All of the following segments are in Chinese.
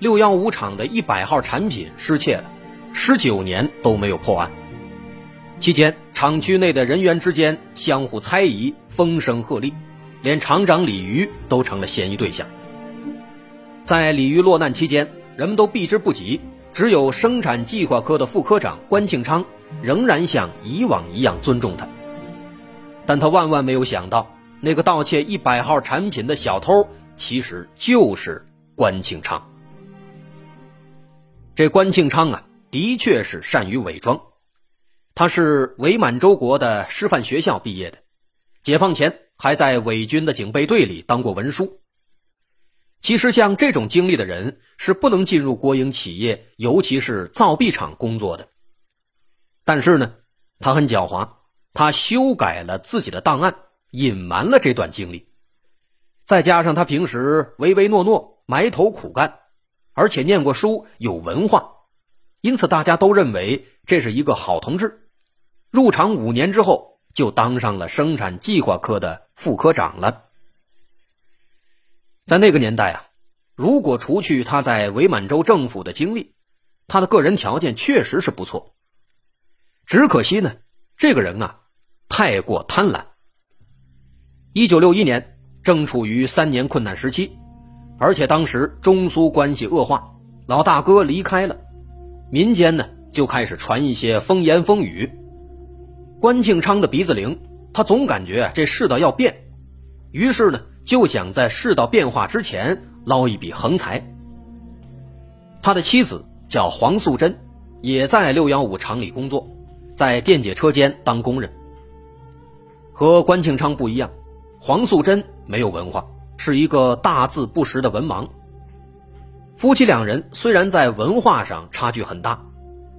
六幺五厂的一百号产品失窃了，十九年都没有破案。期间，厂区内的人员之间相互猜疑，风声鹤唳，连厂长李鱼都成了嫌疑对象。在李鱼落难期间，人们都避之不及，只有生产计划科的副科长关庆昌仍然像以往一样尊重他。但他万万没有想到，那个盗窃一百号产品的小偷。其实就是关庆昌。这关庆昌啊，的确是善于伪装。他是伪满洲国的师范学校毕业的，解放前还在伪军的警备队里当过文书。其实像这种经历的人是不能进入国营企业，尤其是造币厂工作的。但是呢，他很狡猾，他修改了自己的档案，隐瞒了这段经历。再加上他平时唯唯诺诺、埋头苦干，而且念过书、有文化，因此大家都认为这是一个好同志。入厂五年之后，就当上了生产计划科的副科长了。在那个年代啊，如果除去他在伪满洲政府的经历，他的个人条件确实是不错。只可惜呢，这个人啊，太过贪婪。一九六一年。正处于三年困难时期，而且当时中苏关系恶化，老大哥离开了，民间呢就开始传一些风言风语。关庆昌的鼻子灵，他总感觉这世道要变，于是呢就想在世道变化之前捞一笔横财。他的妻子叫黄素贞，也在六幺五厂里工作，在电解车间当工人。和关庆昌不一样。黄素贞没有文化，是一个大字不识的文盲。夫妻两人虽然在文化上差距很大，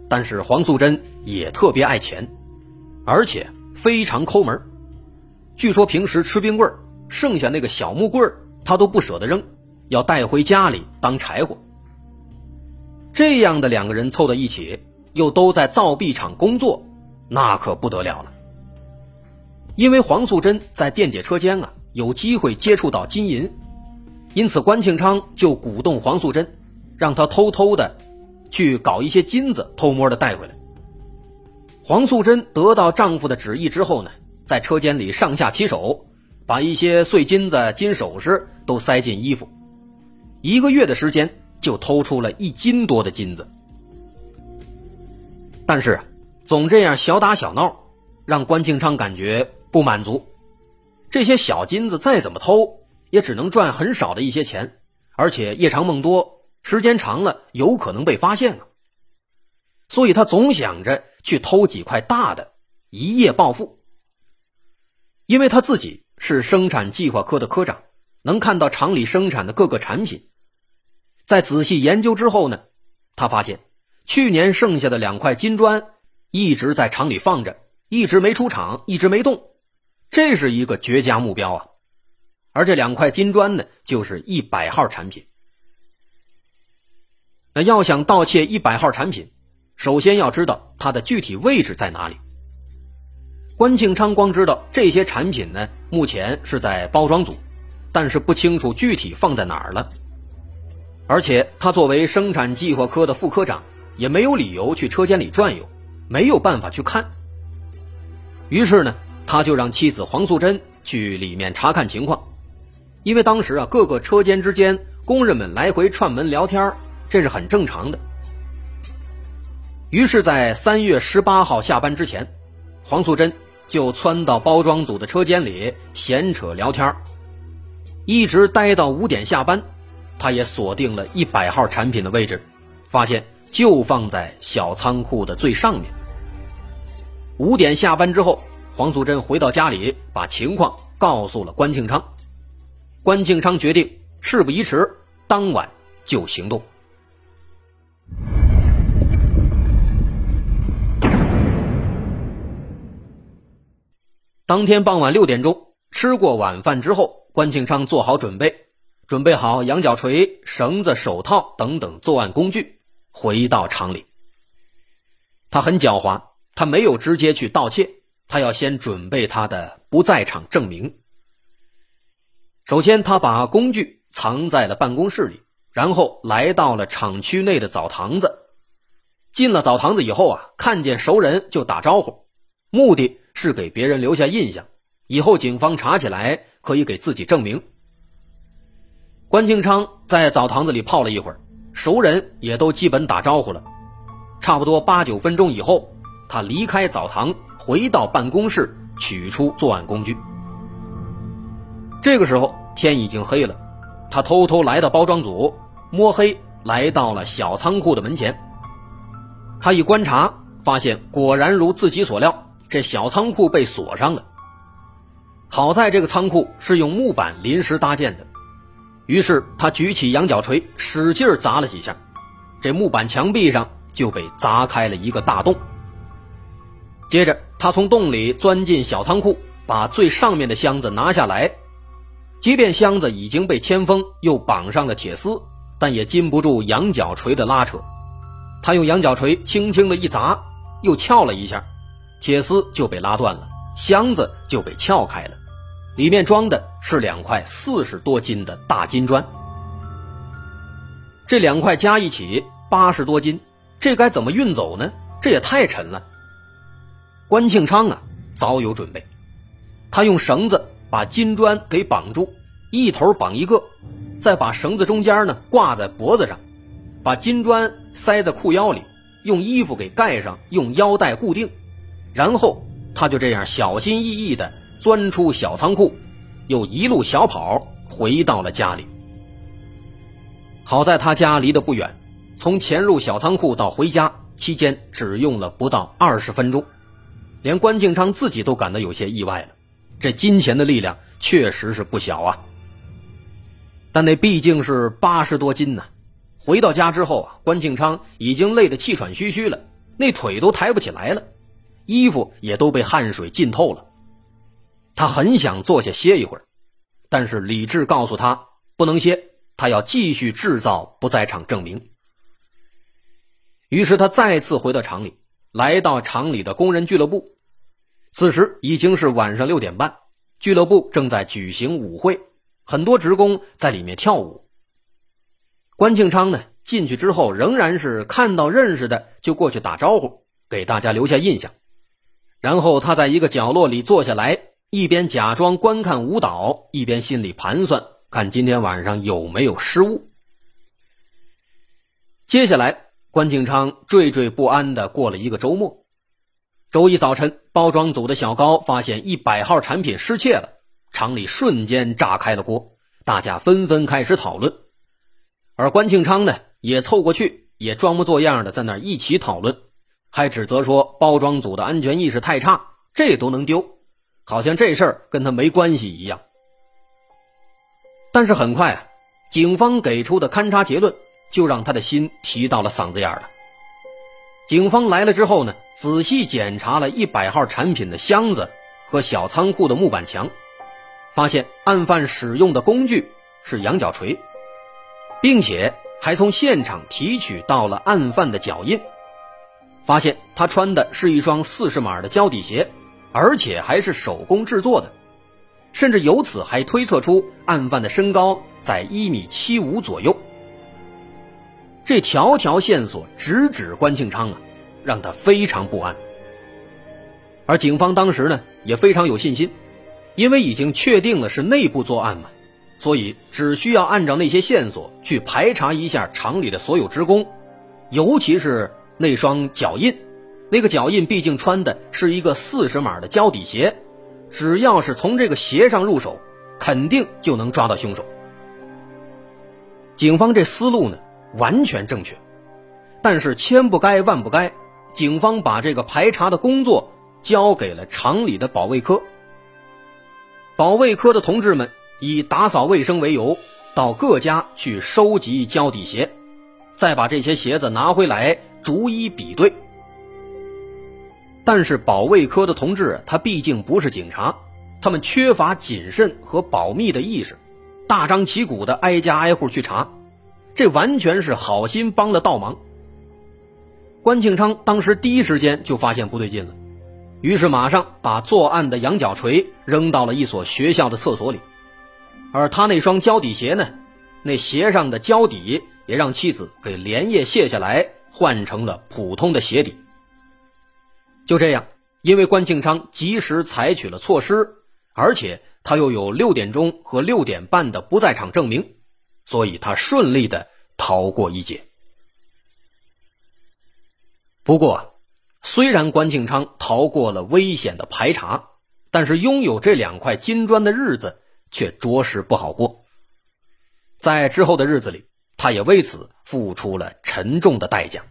但是黄素贞也特别爱钱，而且非常抠门。据说平时吃冰棍剩下那个小木棍他都不舍得扔，要带回家里当柴火。这样的两个人凑在一起，又都在造币厂工作，那可不得了了。因为黄素贞在电解车间啊有机会接触到金银，因此关庆昌就鼓动黄素贞，让他偷偷的去搞一些金子，偷摸的带回来。黄素贞得到丈夫的旨意之后呢，在车间里上下其手，把一些碎金子、金首饰都塞进衣服，一个月的时间就偷出了一斤多的金子。但是总这样小打小闹，让关庆昌感觉。不满足，这些小金子再怎么偷，也只能赚很少的一些钱，而且夜长梦多，时间长了有可能被发现啊。所以他总想着去偷几块大的，一夜暴富。因为他自己是生产计划科的科长，能看到厂里生产的各个产品，在仔细研究之后呢，他发现去年剩下的两块金砖一直在厂里放着，一直没出厂，一直没动。这是一个绝佳目标啊，而这两块金砖呢，就是一百号产品。那要想盗窃一百号产品，首先要知道它的具体位置在哪里。关庆昌光知道这些产品呢，目前是在包装组，但是不清楚具体放在哪儿了。而且他作为生产计划科的副科长，也没有理由去车间里转悠，没有办法去看。于是呢。他就让妻子黄素贞去里面查看情况，因为当时啊，各个车间之间工人们来回串门聊天，这是很正常的。于是，在三月十八号下班之前，黄素贞就窜到包装组的车间里闲扯聊天，一直待到五点下班。他也锁定了一百号产品的位置，发现就放在小仓库的最上面。五点下班之后。黄素贞回到家里把情况告诉了关庆昌。关庆昌决定事不宜迟当晚就行动。当天傍晚六点钟吃过晚饭之后关庆昌做好准备准备好羊角锤绳子手套等等作案工具回到厂里。他很狡猾他没有直接去盗窃他要先准备他的不在场证明。首先，他把工具藏在了办公室里，然后来到了厂区内的澡堂子。进了澡堂子以后啊，看见熟人就打招呼，目的是给别人留下印象，以后警方查起来可以给自己证明。关庆昌在澡堂子里泡了一会儿，熟人也都基本打招呼了。差不多八九分钟以后，他离开澡堂，回到办公室，取出作案工具。这个时候天已经黑了，他偷偷来到包装组，摸黑来到了小仓库的门前。他一观察，发现果然如自己所料，这小仓库被锁上了。好在这个仓库是用木板临时搭建的，于是他举起羊角锤，使劲砸了几下，这木板墙壁上。就被砸开了一个大洞。接着，他从洞里钻进小仓库，把最上面的箱子拿下来。即便箱子已经被铅封，又绑上了铁丝，但也禁不住羊角锤的拉扯。他用羊角锤轻轻的一砸，又撬了一下，铁丝就被拉断了，箱子就被撬开了。里面装的是两块四十多斤的大金砖。这两块加一起八十多斤。这该怎么运走呢？这也太沉了。关庆昌啊，早有准备，他用绳子把金砖给绑住，一头绑一个，再把绳子中间呢挂在脖子上，把金砖塞在裤腰里，用衣服给盖上，用腰带固定，然后他就这样小心翼翼地钻出小仓库，又一路小跑回到了家里。好在他家离得不远。从潜入小仓库到回家期间，只用了不到二十分钟，连关敬昌自己都感到有些意外了。这金钱的力量确实是不小啊！但那毕竟是八十多斤呢。回到家之后啊，关敬昌已经累得气喘吁吁了，那腿都抬不起来了，衣服也都被汗水浸透了。他很想坐下歇一会儿，但是理智告诉他不能歇，他要继续制造不在场证明。于是他再次回到厂里，来到厂里的工人俱乐部。此时已经是晚上六点半，俱乐部正在举行舞会，很多职工在里面跳舞。关庆昌呢进去之后，仍然是看到认识的就过去打招呼，给大家留下印象。然后他在一个角落里坐下来，一边假装观看舞蹈，一边心里盘算，看今天晚上有没有失误。接下来。关敬昌惴惴不安地过了一个周末。周一早晨，包装组的小高发现一百号产品失窃了，厂里瞬间炸开了锅，大家纷纷开始讨论。而关庆昌呢，也凑过去，也装模作样的在那儿一起讨论，还指责说包装组的安全意识太差，这都能丢，好像这事儿跟他没关系一样。但是很快啊，警方给出的勘查结论。就让他的心提到了嗓子眼了。警方来了之后呢，仔细检查了一百号产品的箱子和小仓库的木板墙，发现案犯使用的工具是羊角锤，并且还从现场提取到了案犯的脚印，发现他穿的是一双四十码的胶底鞋，而且还是手工制作的，甚至由此还推测出案犯的身高在一米七五左右。这条条线索直指关庆昌啊，让他非常不安。而警方当时呢也非常有信心，因为已经确定了是内部作案嘛，所以只需要按照那些线索去排查一下厂里的所有职工，尤其是那双脚印，那个脚印毕竟穿的是一个四十码的胶底鞋，只要是从这个鞋上入手，肯定就能抓到凶手。警方这思路呢？完全正确，但是千不该万不该，警方把这个排查的工作交给了厂里的保卫科。保卫科的同志们以打扫卫生为由，到各家去收集胶底鞋，再把这些鞋子拿回来逐一比对。但是保卫科的同志他毕竟不是警察，他们缺乏谨慎和保密的意识，大张旗鼓的挨家挨户去查，这完全是好心帮了倒忙。关庆昌当时第一时间就发现不对劲了，于是马上把作案的羊角锤扔到了一所学校的厕所里，而他那双胶底鞋呢，那鞋上的胶底也让妻子给连夜卸下来，换成了普通的鞋底。就这样，因为关庆昌及时采取了措施，而且他又有六点钟和六点半的不在场证明，所以他顺利的逃过一劫。不过，虽然关庆昌逃过了危险的排查，但是拥有这两块金砖的日子却着实不好过。在之后的日子里，他也为此付出了沉重的代价。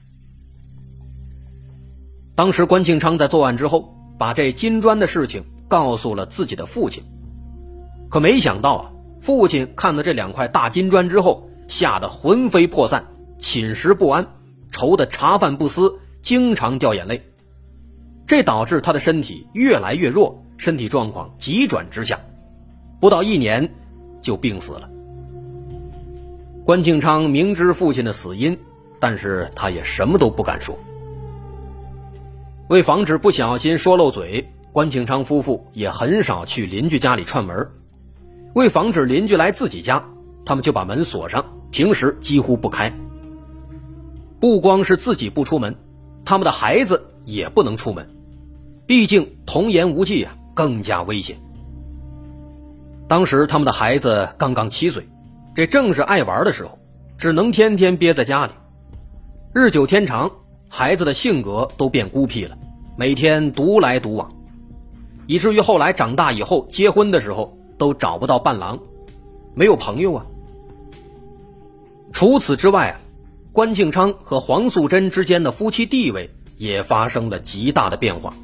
当时关庆昌在作案之后，把这金砖的事情告诉了自己的父亲，可没想到啊，父亲看了这两块大金砖之后，吓得魂飞魄散，寝食不安，愁得茶饭不思，经常掉眼泪，这导致他的身体越来越弱，身体状况急转直下，不到一年就病死了。关庆昌明知父亲的死因，但是他也什么都不敢说。为防止不小心说漏嘴，关庆昌夫妇也很少去邻居家里串门。为防止邻居来自己家，他们就把门锁上，平时几乎不开。不光是自己不出门，他们的孩子也不能出门，毕竟童言无忌啊，更加危险。当时他们的孩子刚刚七岁，这正是爱玩的时候，只能天天憋在家里。日久天长。孩子的性格都变孤僻了，每天独来独往，以至于后来长大以后结婚的时候都找不到伴郎，没有朋友啊。除此之外啊，关庆昌和黄素贞之间的夫妻地位也发生了极大的变化。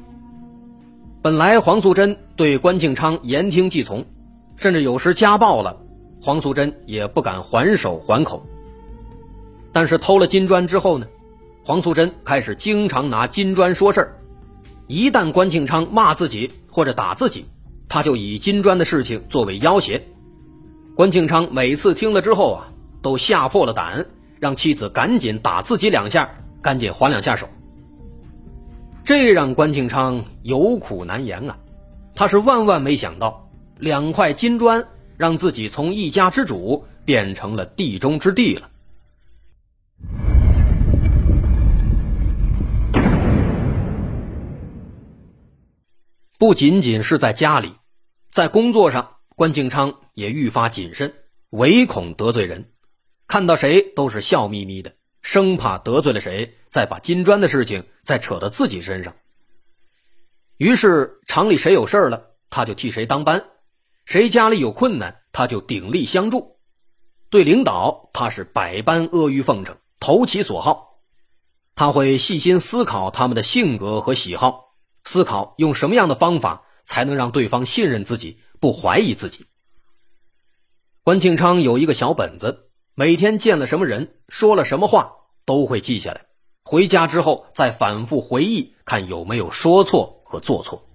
本来黄素贞对关庆昌言听计从，甚至有时家暴了，黄素贞也不敢还手还口。但是偷了金砖之后呢？黄素贞开始经常拿金砖说事儿，一旦关庆昌骂自己或者打自己，他就以金砖的事情作为要挟。关庆昌每次听了之后啊，都吓破了胆，让妻子赶紧打自己两下，赶紧还两下手。这让关庆昌有苦难言啊！他是万万没想到，两块金砖让自己从一家之主变成了地中之地了。不仅仅是在家里，在工作上，关庆昌也愈发谨慎，唯恐得罪人，看到谁都是笑眯眯的，生怕得罪了谁，再把金砖的事情再扯到自己身上。于是厂里谁有事了，他就替谁当班；谁家里有困难，他就鼎力相助。对领导，他是百般阿谀奉承，投其所好。他会细心思考他们的性格和喜好。思考用什么样的方法才能让对方信任自己，不怀疑自己。关庆昌有一个小本子，每天见了什么人，说了什么话，都会记下来。回家之后再反复回忆，看有没有说错和做错。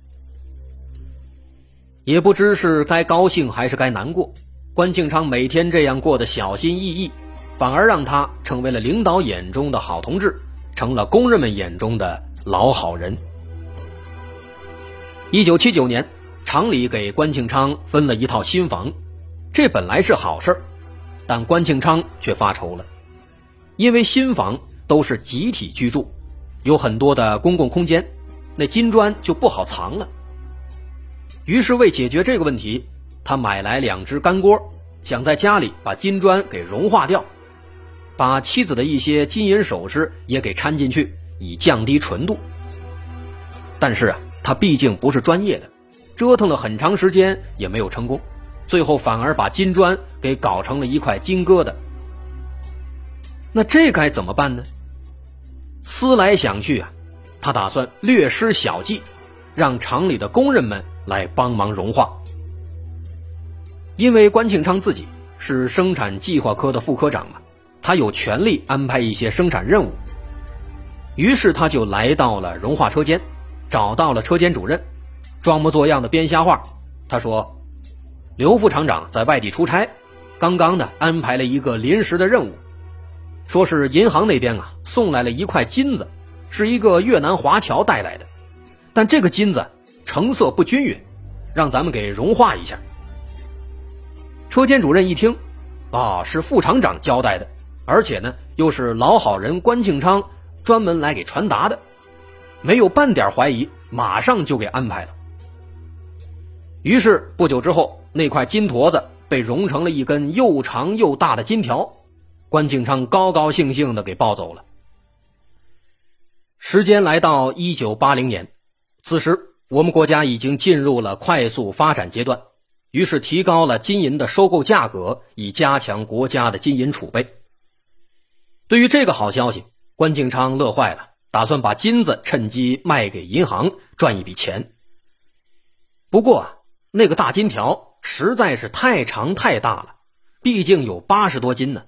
也不知是该高兴还是该难过，关庆昌每天这样过得小心翼翼，反而让他成为了领导眼中的好同志，成了工人们眼中的老好人。一九七九年，厂里给关庆昌分了一套新房，这本来是好事但关庆昌却发愁了，因为新房都是集体居住，有很多的公共空间，那金砖就不好藏了。于是为解决这个问题，他买来两只干锅，想在家里把金砖给融化掉，把妻子的一些金银首饰也给掺进去，以降低纯度。但是啊。他毕竟不是专业的，折腾了很长时间也没有成功，最后反而把金砖给搞成了一块金疙瘩。那这该怎么办呢？思来想去啊，他打算略施小计，让厂里的工人们来帮忙融化。因为关庆昌自己是生产计划科的副科长嘛，他有权利安排一些生产任务。于是他就来到了融化车间。找到了车间主任，装模作样的编瞎话。他说：“刘副厂长在外地出差，刚刚呢安排了一个临时的任务，说是银行那边啊送来了一块金子，是一个越南华侨带来的，但这个金子成色不均匀，让咱们给融化一下。”车间主任一听，啊，是副厂长交代的，而且呢又是老好人关庆昌专门来给传达的，没有半点怀疑，马上就给安排了。于是不久之后，那块金坨子被融成了一根又长又大的金条，关庆昌高高兴兴的给抱走了。时间来到一九八零年，此时我们国家已经进入了快速发展阶段，于是提高了金银的收购价格，以加强国家的金银储备。对于这个好消息，关庆昌乐坏了，打算把金子趁机卖给银行赚一笔钱。不过。那个大金条实在是太长太大了，毕竟有八十多斤呢，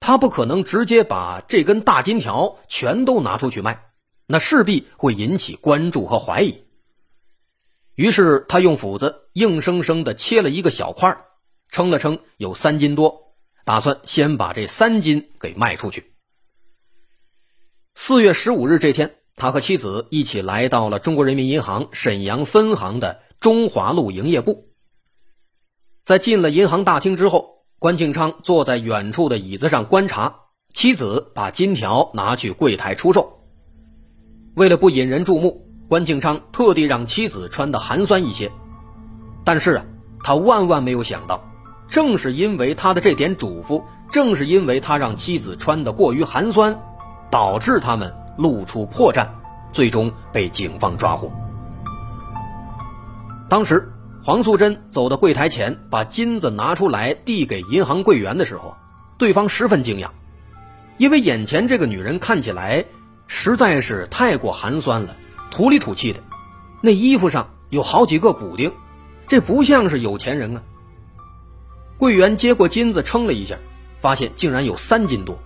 他不可能直接把这根大金条全都拿出去卖，那势必会引起关注和怀疑。于是他用斧子硬生生的切了一个小块，称了称有三斤多，打算先把这三斤给卖出去。四月十五日这天，他和妻子一起来到了中国人民银行沈阳分行的。中华路营业部，在进了银行大厅之后，关庆昌坐在远处的椅子上观察，妻子把金条拿去柜台出售。为了不引人注目，关庆昌特地让妻子穿的寒酸一些。但是啊，他万万没有想到，正是因为他的这点嘱咐，正是因为他让妻子穿的过于寒酸，导致他们露出破绽，最终被警方抓获。当时，黄素贞走到柜台前，把金子拿出来递给银行柜员的时候，对方十分惊讶，因为眼前这个女人看起来实在是太过寒酸了，土里土气的，那衣服上有好几个补丁，这不像是有钱人啊。柜员接过金子称了一下，发现竟然有三斤多，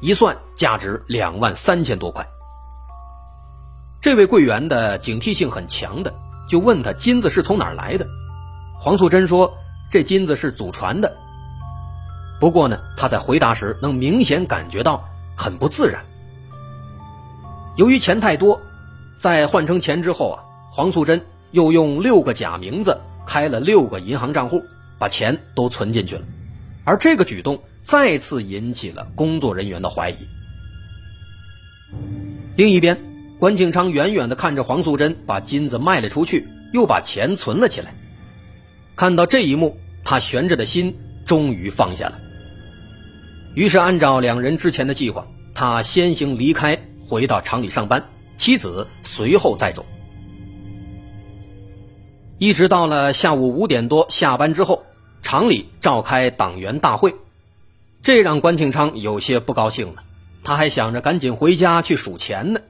一算价值两万三千多块。这位柜员的警惕性很强的。就问他金子是从哪儿来的，黄素贞说这金子是祖传的。不过呢，他在回答时能明显感觉到很不自然。由于钱太多，在换成钱之后啊，黄素贞又用六个假名字开了六个银行账户，把钱都存进去了。而这个举动再次引起了工作人员的怀疑。另一边。关庆昌远远地看着黄素贞把金子卖了出去，又把钱存了起来。看到这一幕，他悬着的心终于放下了。于是，按照两人之前的计划，他先行离开，回到厂里上班，妻子随后再走。一直到了下午五点多下班之后，厂里召开党员大会，这让关庆昌有些不高兴了。他还想着赶紧回家去数钱呢。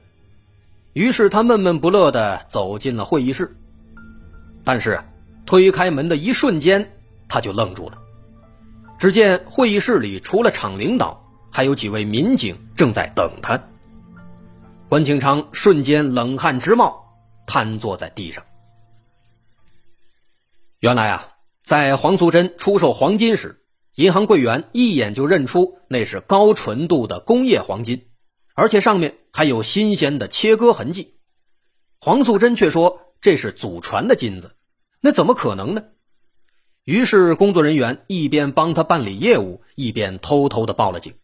于是他闷闷不乐地走进了会议室，但是推开门的一瞬间，他就愣住了。只见会议室里除了厂领导，还有几位民警正在等他。关庆昌瞬间冷汗直冒，瘫坐在地上。原来啊，在黄素贞出售黄金时，银行柜员一眼就认出那是高纯度的工业黄金。而且上面还有新鲜的切割痕迹，黄素贞却说这是祖传的金子，那怎么可能呢？于是工作人员一边帮他办理业务，一边偷偷的报了警。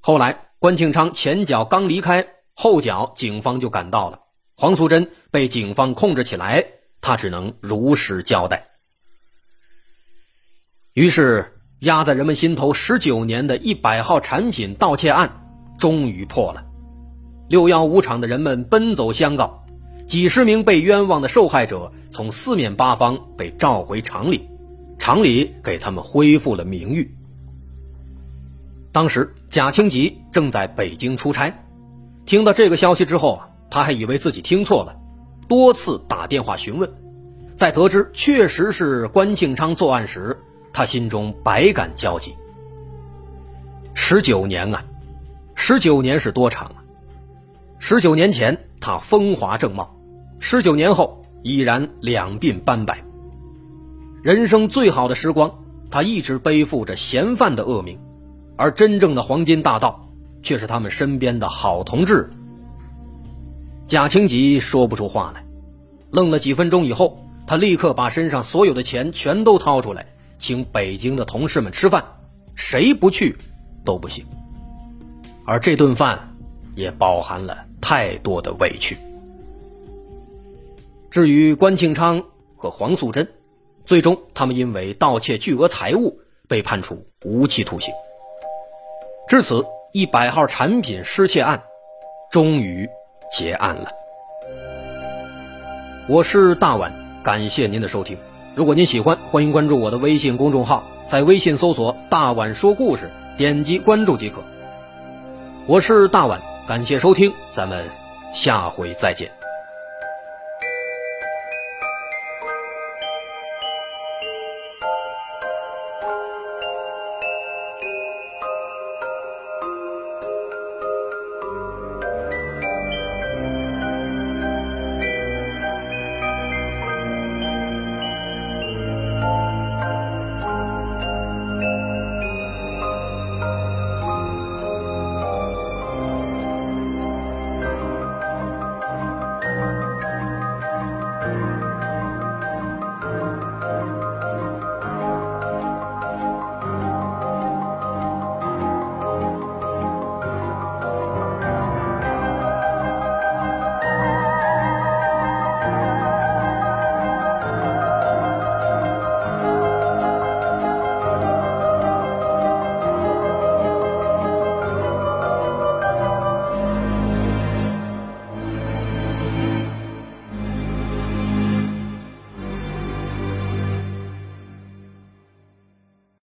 后来关庆昌前脚刚离开，后脚警方就赶到了，黄素贞被警方控制起来，他只能如实交代。于是压在人们心头十九年的一百号产品盗窃案。终于破了，六幺五厂的人们奔走相告，几十名被冤枉的受害者从四面八方被召回厂里，厂里给他们恢复了名誉。当时贾清吉正在北京出差，听到这个消息之后啊，他还以为自己听错了，多次打电话询问，在得知确实是关庆昌作案时，他心中百感交集。十九年啊！十九年是多长啊？十九年前，他风华正茂，十九年后已然两鬓斑白。人生最好的时光，他一直背负着嫌犯的恶名，而真正的黄金大盗却是他们身边的好同志。贾清吉说不出话来，愣了几分钟以后，他立刻把身上所有的钱全都掏出来，请北京的同事们吃饭，谁不去都不行。而这顿饭也包含了太多的委屈。至于关庆昌和黄素贞，最终他们因为盗窃巨额财物被判处无期徒刑。至此，一百号产品失窃案终于结案了。我是大碗，感谢您的收听。如果您喜欢，欢迎关注我的微信公众号，在微信搜索“大碗说故事”，点击关注即可。我是大碗，感谢收听，咱们下回再见。